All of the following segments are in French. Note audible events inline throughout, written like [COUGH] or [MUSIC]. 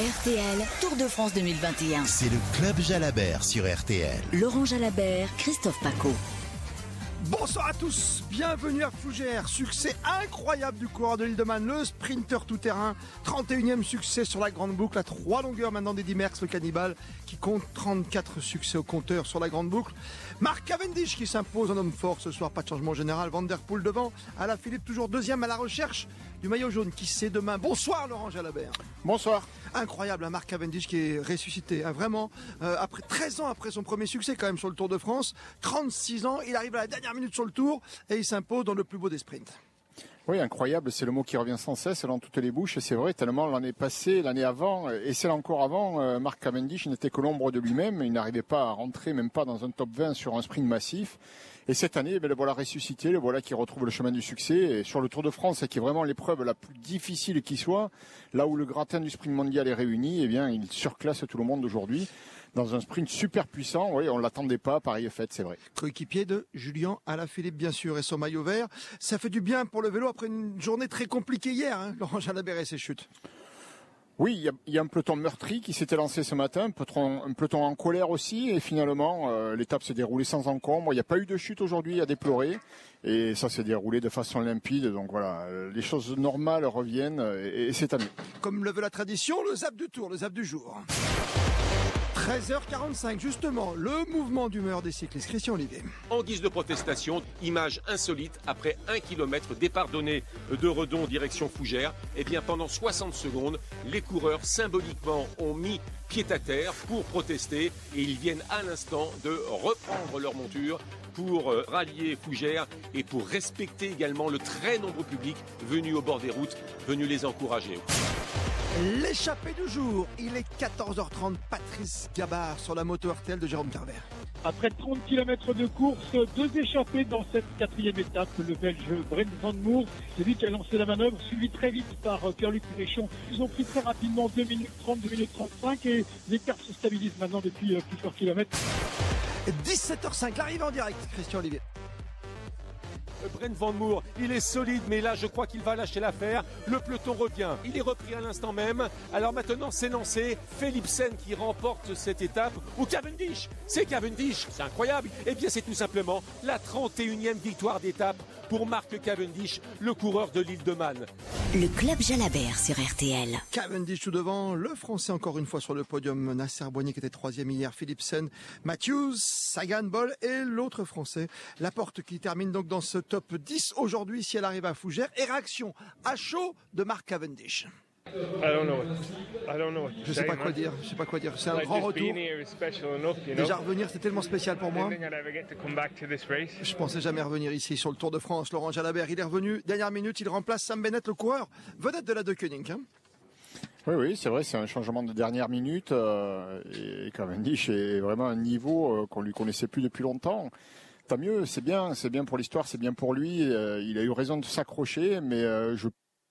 RTL, Tour de France 2021. C'est le Club Jalabert sur RTL. Laurent Jalabert, Christophe Paco. Bonsoir à tous, bienvenue à Fougères. Succès incroyable du coureur de l'île de Man, le sprinter tout-terrain. 31e succès sur la grande boucle, à trois longueurs maintenant d'Eddie Merckx, le cannibale, qui compte 34 succès au compteur sur la grande boucle. Marc Cavendish qui s'impose en homme fort ce soir, pas de changement général. Van Der Poel devant, à la Philippe toujours deuxième à la recherche du maillot jaune qui sait demain. Bonsoir Laurent Jalabert. Bonsoir. Incroyable, un Marc Cavendish qui est ressuscité, hein, vraiment. Euh, après 13 ans après son premier succès quand même sur le Tour de France, 36 ans, il arrive à la dernière minute sur le Tour et il s'impose dans le plus beau des sprints. Oui, incroyable, c'est le mot qui revient sans cesse dans toutes les bouches, c'est vrai, tellement l'année passée, l'année avant, et celle encore avant, euh, Marc Cavendish n'était que l'ombre de lui-même, il n'arrivait pas à rentrer même pas dans un top 20 sur un sprint massif. Et cette année, eh le voilà ressuscité, le voilà qui retrouve le chemin du succès. Et sur le Tour de France, qui est vraiment l'épreuve la plus difficile qui soit, là où le gratin du sprint mondial est réuni, eh bien, il surclasse tout le monde aujourd'hui dans un sprint super puissant. Oui, on l'attendait pas, pareil fait, c'est vrai. Coéquipier de Julien Alaphilippe, bien sûr, et son maillot vert. Ça fait du bien pour le vélo après une journée très compliquée hier, hein, Laurent Jalabert et ses chutes. Oui, il y, a, un peloton meurtri qui s'était lancé ce matin, un peloton, en colère aussi, et finalement euh, l'étape s'est déroulée sans encombre. Il n'y a pas eu de chute aujourd'hui à déplorer, et ça s'est déroulé de façon limpide. Donc voilà, euh, les choses normales reviennent, et, c'est à. Comme le veut la tradition, le zap du tour, le zap du jour. 13h45, justement, le mouvement d'humeur des cyclistes. Christian Olivier. En guise de protestation, image insolite, après un kilomètre, départ donné de Redon direction Fougères, et eh bien pendant 60 secondes, les coureurs symboliquement ont mis pied à terre pour protester et ils viennent à l'instant de reprendre leur monture pour euh, rallier Fougères et pour respecter également le très nombreux public venu au bord des routes, venu les encourager. L'échappée du jour, il est 14h30, Patrice Gabard sur la moto RTL de Jérôme Carver. Après 30 km de course, deux échappées dans cette quatrième étape. Le Belge Brent Van Moor, c'est lui qui a lancé la manœuvre, suivi très vite par euh, Pierre-Luc Méchon. Ils ont pris très rapidement 2 minutes 30, 2 minutes 35 et l'écart se stabilise maintenant depuis euh, plusieurs kilomètres. 17h05, l'arrivée en direct, Christian Olivier. Brent Van Moor, il est solide, mais là, je crois qu'il va lâcher l'affaire. Le peloton revient. Il est repris à l'instant même. Alors maintenant, c'est lancé. Philipsen qui remporte cette étape. Ou Cavendish. C'est Cavendish. C'est incroyable. Eh bien, c'est tout simplement la 31e victoire d'étape pour Marc Cavendish, le coureur de l'île de Man. Le club Jalabert sur RTL. Cavendish tout devant, le français encore une fois sur le podium, Nasser Boigny qui était troisième hier, Philipsen, Matthews, Sagan Ball et l'autre français, Laporte qui termine donc dans ce top 10 aujourd'hui si elle arrive à Fougères. Et réaction à chaud de Marc Cavendish. I don't know. I don't know je sais pas quoi dire. Je sais pas quoi dire. C'est un grand retour. Déjà revenir, c'est tellement spécial pour moi. Je pensais jamais revenir ici sur le Tour de France. Laurent Jalabert, il est revenu. Dernière minute, il remplace Sam Bennett, le coureur vedette de la De Koenig. Hein. oui, oui, c'est vrai, c'est un changement de dernière minute. Euh, et Cavendish est vraiment un niveau euh, qu'on lui connaissait plus depuis longtemps tant mieux, c'est bien, c'est bien pour l'histoire, c'est bien pour lui. Euh, il a eu raison de s'accrocher, mais euh, je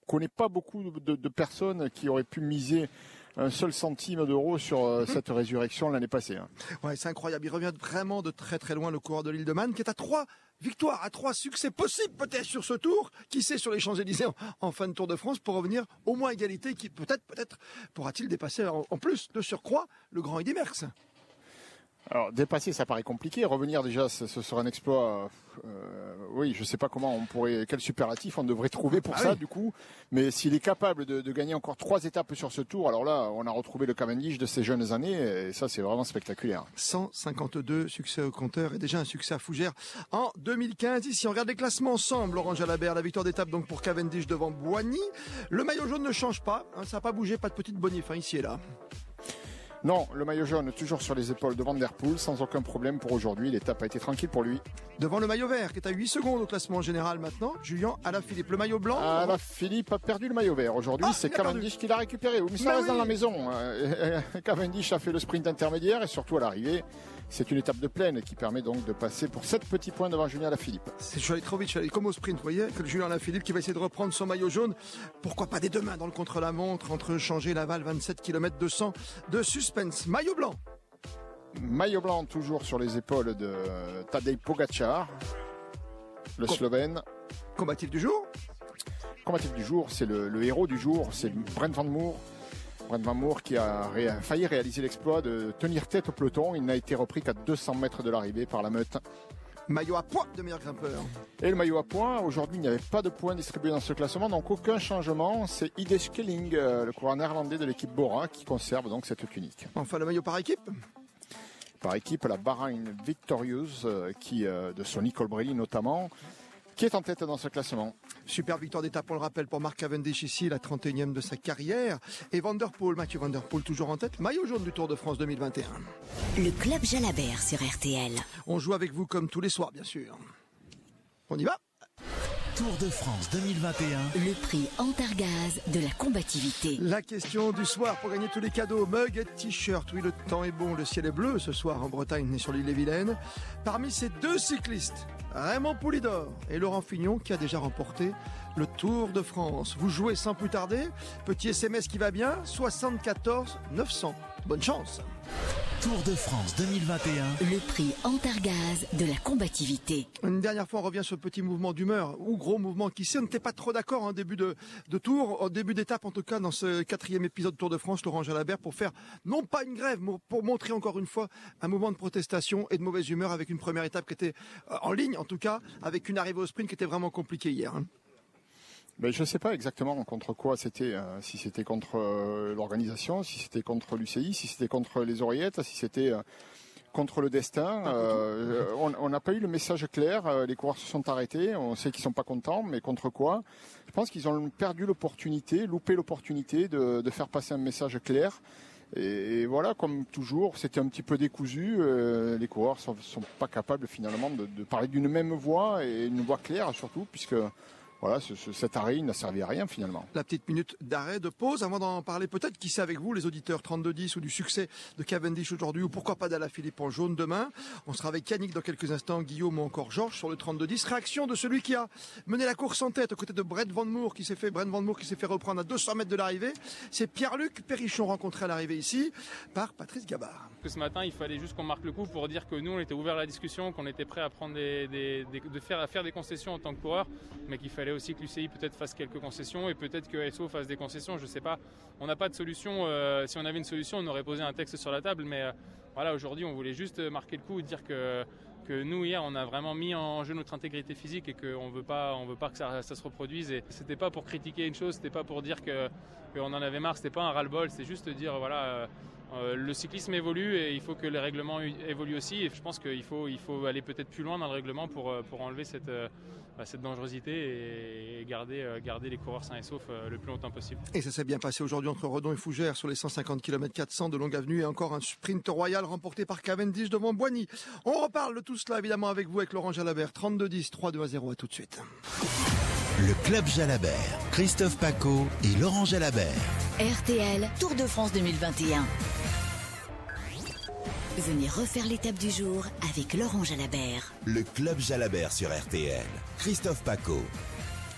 connais pas beaucoup de, personnes qui auraient pu miser un seul centime d'euro sur euh, cette résurrection l'année passée. Hein. Ouais, c'est incroyable. Il revient vraiment de très très loin, le coureur de l'île de Man, qui est à trois victoires, à trois succès possibles peut-être sur ce tour. Qui sait sur les Champs-Élysées en, fin de Tour de France pour revenir au moins égalité, qui peut-être, peut-être pourra-t-il dépasser en, plus de surcroît le grand Eddy Merckx. Alors dépasser, ça paraît compliqué. Revenir déjà, ce, sera un exploit. Euh, oui, je sais pas comment on pourrait, quel superlatif on devrait trouver pour ah ça du coup. Mais s'il est capable de, gagner encore trois étapes sur ce tour, alors là, on a retrouvé le Cavendish de ces jeunes années, et ça c'est vraiment spectaculaire. 152 succès au compteur et déjà un succès à Fougères en 2015. Ici, on regarde les classements ensemble. Orange Jalabert, la victoire d'étape donc pour Cavendish devant Boigny. Le maillot jaune ne change pas, hein, ça n'a pas bougé, pas de petite bonif hein, ici et là. Non, le maillot jaune toujours sur les épaules de Van Der Poel, sans aucun problème pour aujourd'hui. L'étape a été tranquille pour lui. Devant le maillot vert, qui est à 8 secondes au classement général maintenant, Julien Alaphilippe. Le maillot blanc Alaphilippe a perdu le maillot vert. Aujourd'hui, ah, c'est Cavendish qui l'a récupéré. Mais ça reste dans la maison. Hein. [LAUGHS] Cavendish a fait le sprint intermédiaire et surtout à l'arrivée, c'est une étape de plaine qui permet donc de passer pour 7 petits points devant Julien Alaphilippe. C'est trop vite, comme au sprint, vous voyez, que Julien Alaphilippe qui va essayer de reprendre son maillot jaune. Pourquoi pas des deux mains dans le contre-la-montre entre changer Laval 27 km 200 de suspense. Maillot blanc. Maillot blanc toujours sur les épaules de Tadej Pogacar, le Slovène. Combatif du jour? Combatif du jour, c'est le, héros du jour, c'est Brent Van Moor Brent Van Moor qui a failli réaliser l'exploit de tenir tête au peloton. Il n'a été repris qu'à 200 mètres de l'arrivée par la meute. Maillot à points de meilleur grimpeur. Et le maillot à points, aujourd'hui il n'y avait pas de points distribués dans ce classement, donc aucun changement. C'est Ide Skelling, euh, le coureur néerlandais de l'équipe Bora, qui conserve donc cette tunique. Enfin le maillot par équipe Par équipe, la Bahrain Victorieuse, euh, qui, euh, de Sonny Colbrelli notamment, qui est en tête dans ce classement. Super victoire d'étape, on le rappelle, pour Marc Cavendish ici, la 31e de sa carrière. Et Vanderpool, Mathieu Vanderpool toujours en tête, maillot jaune du Tour de France 2021. Le club Jalabert sur RTL. On joue avec vous comme tous les soirs, bien sûr. On y va? Tour de France 2021. Le prix Antargaz de la combativité. La question du soir pour gagner tous les cadeaux, mug et t-shirt. Oui, le temps est bon, le ciel est bleu ce soir en Bretagne et sur l'île et Vilaine. Parmi ces deux cyclistes, Raymond Poulidor et Laurent Fignon qui a déjà remporté le Tour de France. Vous jouez sans plus tarder. Petit SMS qui va bien, 74 900. Bonne chance. Tour de France 2021. Le prix Antargaz de la combativité. Une dernière fois, on revient sur le petit mouvement d'humeur, ou gros mouvement qui sait, on n'était pas trop d'accord en début de, de tour, au début d'étape en tout cas, dans ce quatrième épisode Tour de France, Laurent Jalabert, pour faire non pas une grève, mais pour montrer encore une fois un mouvement de protestation et de mauvaise humeur avec une première étape qui était euh, en ligne en tout cas, avec une arrivée au sprint qui était vraiment compliquée hier. hein. Ben, je ne sais pas exactement contre quoi c'était, euh, si c'était contre euh, l'organisation, si c'était contre l'UCI, si c'était contre les oreillettes, si c'était euh, contre le destin. Euh, on n'a pas eu le message clair. Les coureurs se sont arrêtés. On sait qu'ils sont pas contents, mais contre quoi? Je pense qu'ils ont perdu l'opportunité, loupé l'opportunité de, de faire passer un message clair. Et, et voilà, comme toujours, c'était un petit peu décousu. euh, les coureurs sont, sont pas capables finalement de, de parler d'une même voix et une voix claire surtout, puisque voilà, ce- ce- cet arrêt il n'a servi à rien finalement. La petite minute d'arrêt, de pause, avant d'en parler peut-être, qui sait avec vous, les auditeurs 32-10 ou du succès de Cavendish aujourd'hui, ou pourquoi pas d'Ala Philippe en jaune demain. On sera avec Yannick dans quelques instants, Guillaume ou encore Georges sur le 32-10. Réaction de celui qui a mené la course en tête aux côtés de Brett Van Moor, qui s'est fait, Brent Van Moor qui s'est fait reprendre à 200 mètres de l'arrivée. C'est Pierre-Luc Perrichon rencontré à l'arrivée ici par Patrice Gabard. que ce matin, il fallait juste qu'on marque le coup pour dire que nous, on était ouvert à la discussion, qu'on était prêt à prendre des, des- des- de faire, à faire des concessions en tant que coureur, mais qu'il aussi que l'UCI peut-être fasse quelques concessions et peut-être que SO fasse des concessions. Je sais pas. On n'a pas de solution. euh, si on avait une solution, on aurait posé un texte sur la table, mais euh, voilà, aujourd'hui, on voulait juste marquer le coup et dire que que nous hier on a vraiment mis en jeu notre intégrité physique et qu'on on veut pas que ça, se reproduise et c'était pas pour critiquer une chose c'était pas pour dire qu'on en avait marre c'était pas un ras-le-bol c'est juste dire voilà euh, le cyclisme évolue et il faut que les règlements évoluent aussi. Et je pense qu'il faut, il faut aller peut-être plus loin dans le règlement pour, euh, pour enlever cette, euh, bah, cette dangerosité et garder, garder les coureurs sains et saufs le plus longtemps possible. Et ça s'est bien passé aujourd'hui entre Redon et Fougères sur les 150 km 400 de longue avenue et encore un sprint royal remporté par Cavendish devant Boigny. On reparle de tout cela évidemment avec vous avec Laurent Jalabert 32-10 3-2-0 à tout de suite. Le Club Jalabert. Christophe Paco et Laurent Jalabert. RTL Tour de France 2021. Venez refaire l'étape du jour avec Laurent Jalabert. Le Club Jalabert sur RTL. Christophe Paco.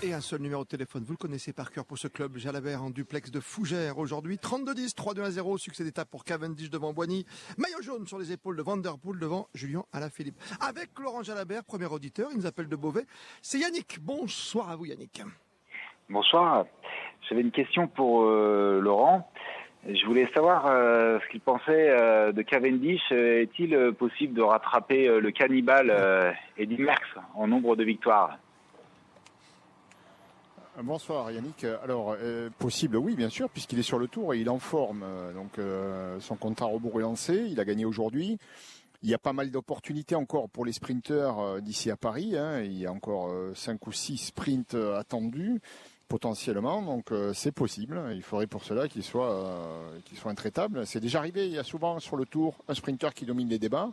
Et un seul numéro de téléphone, vous le connaissez par cœur pour ce club Jalabert en duplex de Fougères aujourd'hui. 32-10, 3-2-0, succès d'étape pour Cavendish devant Boigny. Maillot jaune sur les épaules de Vanderpool devant Julien Alaphilippe. Avec Laurent Jalabert, premier auditeur, il nous appelle de Beauvais. C'est Yannick. Bonsoir à vous Yannick. Bonsoir. J'avais une question pour euh, Laurent. Je voulais savoir euh, ce qu'il pensait euh, de Cavendish. Est-il possible de rattraper le cannibale Eddy Merckx en nombre de victoires? Bonsoir Yannick. Alors, euh, possible, oui, bien sûr, puisqu'il est sur le tour et il en forme. Euh, Donc, euh, son compte à rebours est lancé. Il a gagné aujourd'hui. Il y a pas mal d'opportunités encore pour les sprinteurs d'ici à Paris. hein. Il y a encore cinq ou six sprints attendus potentiellement. Donc, c'est possible. Il faudrait pour cela qu'il soit, qu'il soit intraitable. C'est déjà arrivé. Il y a souvent sur le tour un sprinter qui domine les débats.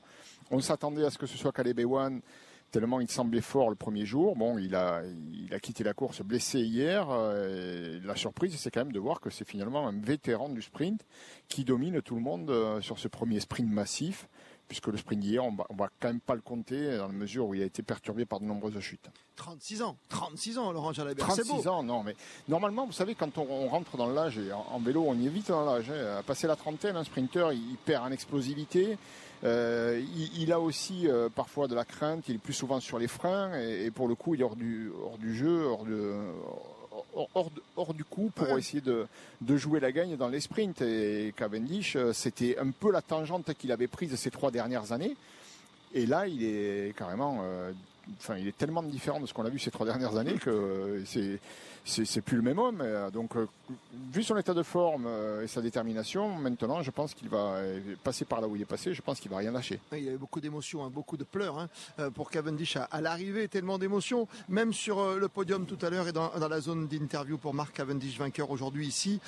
On s'attendait à ce que ce soit Caleb Ewan tellement il semblait fort le premier jour. Bon, il a, il a quitté la course blessé hier. euh, et la surprise, c'est quand même de voir que c'est finalement un vétéran du sprint qui domine tout le monde euh, sur ce premier sprint massif, puisque le sprint d'hier, on va, on va quand même pas le compter dans la mesure où il a été perturbé par de nombreuses chutes. 36 ans. 36 ans Laurent Jalabert. C'est beau. 36 ans, non, mais normalement, vous savez, quand on, on rentre dans l'âge, en vélo, on y est vite dans l'âge. hein. À passer la trentaine, un sprinter, il, il perd en explosivité. Euh, il, il a aussi euh, parfois de la crainte, il est plus souvent sur les freins, et, et pour le coup, il est hors du, hors du jeu, hors de, hors, hors, du coup pour essayer de, de, jouer la gagne dans les sprints. Et Cavendish, euh, c'était un peu la tangente qu'il avait prise ces trois dernières années. Et là, il est carrément euh, enfin, il est tellement différent de ce qu'on a vu ces trois dernières années que c'est c'est plus le même homme. Euh, donc, euh, vu son état de forme euh, et sa détermination, maintenant, je pense qu'il va passer par là où il est passé. Je pense qu'il va rien lâcher. Il y avait beaucoup d'émotions, hein, beaucoup de pleurs hein, pour Cavendish à, l'arrivée, tellement d'émotions, même sur le podium tout à l'heure et dans, la zone d'interview pour Marc Cavendish, vainqueur aujourd'hui ici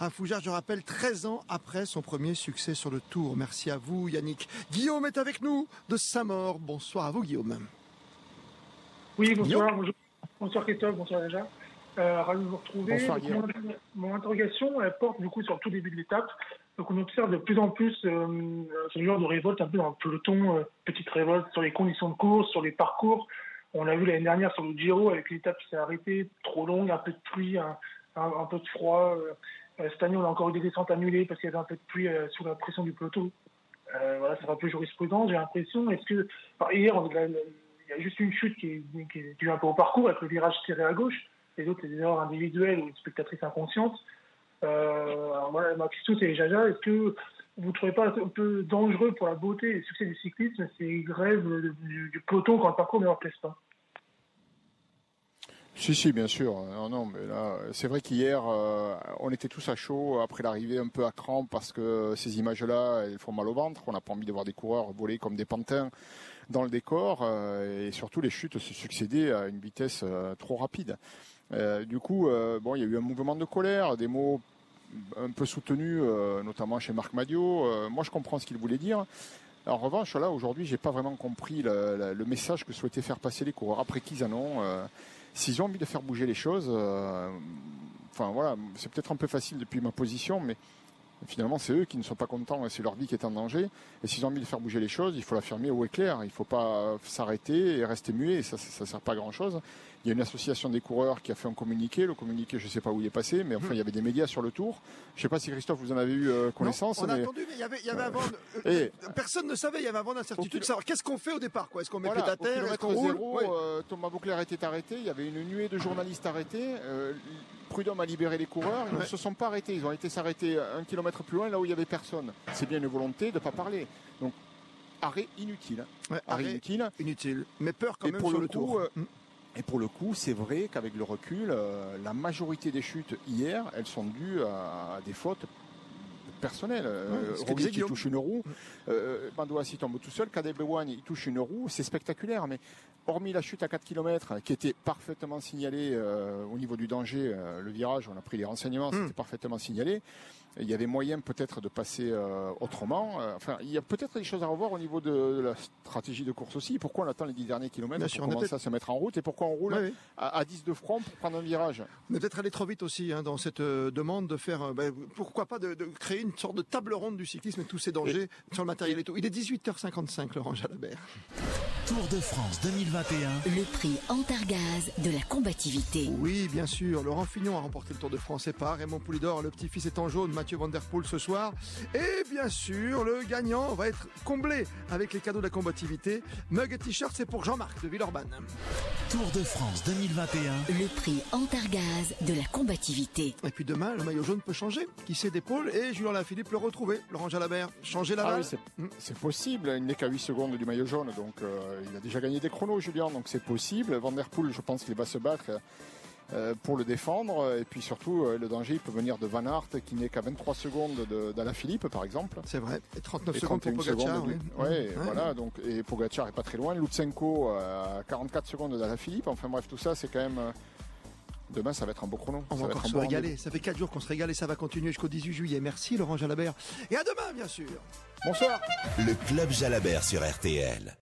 à Fougères. Je rappelle, 13 ans après son premier succès sur le Tour. Merci à vous, Yannick. Guillaume est avec nous de Saint-Maur. Bonsoir à vous, Guillaume. Oui, bonsoir, bonjour. Bonsoir Christophe, bonsoir déjà. Euh, ravi de vous retrouver. Bonsoir, mon, interrogation elle porte du coup sur le tout début de l'étape. Donc on observe de plus en plus euh, ce genre de révolte un peu dans le peloton, euh, petite révolte sur les conditions de course, sur les parcours. On l'a vu l'année dernière sur le Giro avec l'étape qui s'est arrêtée, trop longue, un peu de pluie, un, un, peu de froid. Euh, cette année on a encore eu des descentes annulées parce qu'il y avait un peu de pluie euh, sous la pression du peloton. voilà, ça va plus jurisprudence, j'ai l'impression. Est-ce que hier on a, il y a juste une chute qui est, qui due un peu au parcours avec le virage tiré à gauche. Les autres, c'est des erreurs individuelles ou une spectatrice inconsciente. Euh, alors moi, ma question, c'est Jaja, est-ce que vous ne trouvez pas un peu dangereux pour la beauté et le succès du cyclisme ces grèves du, peloton quand le parcours ne leur plaise pas? Si, si, bien sûr. Non, non, mais là, c'est vrai qu'hier, euh, on était tous à chaud après l'arrivée, un peu à crampe, parce que ces images-là, elles font mal au ventre. On n'a pas envie de voir des coureurs voler comme des pantins dans le décor, euh, et surtout les chutes se succédaient à une vitesse euh, trop rapide. du coup, bon, il y a eu un mouvement de colère, des mots un peu soutenus, notamment chez Marc Madio. moi, je comprends ce qu'il voulait dire. En revanche, là, aujourd'hui, j'ai pas vraiment compris le, message que souhaitaient faire passer les coureurs. Après qu'ils en ont, s'ils ont envie de faire bouger les choses, euh, enfin voilà, c'est peut-être un peu facile depuis ma position, mais finalement c'est eux qui ne sont pas contents et c'est leur vie qui est en danger. Et s'ils ont envie de faire bouger les choses, il faut l'affirmer haut et clair. Il ne faut pas s'arrêter et rester muet, ça ne sert pas à grand chose. Il y a une association des coureurs qui a fait un communiqué. Le communiqué, je ne sais pas où il est passé, mais enfin, il y avait des médias sur le tour. Je ne sais pas si Christophe, vous en avez eu euh, connaissance. on a entendu, mais il y avait, il y avait avant. Euh, personne ne savait, il y avait avant l'incertitude de savoir qu'est-ce qu'on fait au départ. Est-ce qu'on met voilà, pied à terre? Est-ce qu'on roule? euh, Thomas Boucler était arrêté. Il y avait une nuée de journalistes arrêtés. Prud'homme a libéré les coureurs. Ils ne se sont pas arrêtés. Ils ont été s'arrêter un kilomètre plus loin, là où il y avait personne. C'est bien une volonté de ne pas parler. Donc arrêt inutile. arrêt, inutile. Inutile. Mais peur quand même sur le, tour. Mm. Et pour le coup, c'est vrai qu'avec le recul, euh, la majorité des chutes hier, elles sont dues à, des fautes personnelles. Euh, qui touche une roue, euh, Bandoassi tombe tout seul, Kadebouane il touche une roue, c'est spectaculaire, mais hormis la chute à 4 km qui était parfaitement signalée euh, au niveau du danger, le virage, on a pris les renseignements, mm. c'était parfaitement signalé il y avait moyen peut-être de passer euh, autrement. Euh, enfin, il y a peut-être des choses à revoir au niveau de, la stratégie de course aussi. Pourquoi on attend les 10 derniers kilomètres pour commencer à se mettre en route et pourquoi on roule À, 10 de front pour prendre un virage? On est peut-être allé trop vite aussi hein, dans cette euh, demande de faire, ben, pourquoi pas de, créer une sorte de table ronde du cyclisme et tous ces dangers sur le matériel et tout. Il est 18h55, Laurent Jalabert. Tour de France 2021. Le prix Antargaz de la combativité. Oui, bien sûr. Laurent Fignon a remporté le Tour de France et pas Raymond Poulidor, le petit-fils est en jaune, Mathieu Van Der Poel ce soir. Et bien sûr, le gagnant va être comblé avec les cadeaux de la combativité. Mug et t-shirt, c'est pour Jean-Marc de Villeurbanne. Tour de France 2021. Le prix Antargaz de la combativité. Et puis demain, le maillot jaune peut changer. Qui sait d'épaule et Julien Lafilippe le retrouver. Laurent Jalabert, changer la ah oui, c'est possible. Il n'est qu'à 8 secondes du maillot jaune, donc. Euh, il a déjà gagné des chronos, Julien, donc c'est possible. Van Der Poel, je pense qu'il va se battre euh, pour le défendre. Et puis surtout, euh, le danger, il peut venir de Van Aert, qui n'est qu'à 23 secondes d'Alain Philippe, par exemple. C'est vrai. Et 39 secondes pour Pogacar. Oui, ouais, voilà. Donc, et Pogacar est pas très loin. Lutsenko à 44 secondes d'Alain Philippe. Enfin bref, tout ça, c'est quand même. Demain, ça va être un beau chrono. On va encore se régaler. Ça fait 4 jours qu'on se régale et ça va continuer jusqu'au 18 juillet. Merci Laurent Jalabert. Et à demain, bien sûr. Bonsoir. Le Club Jalabert sur RTL.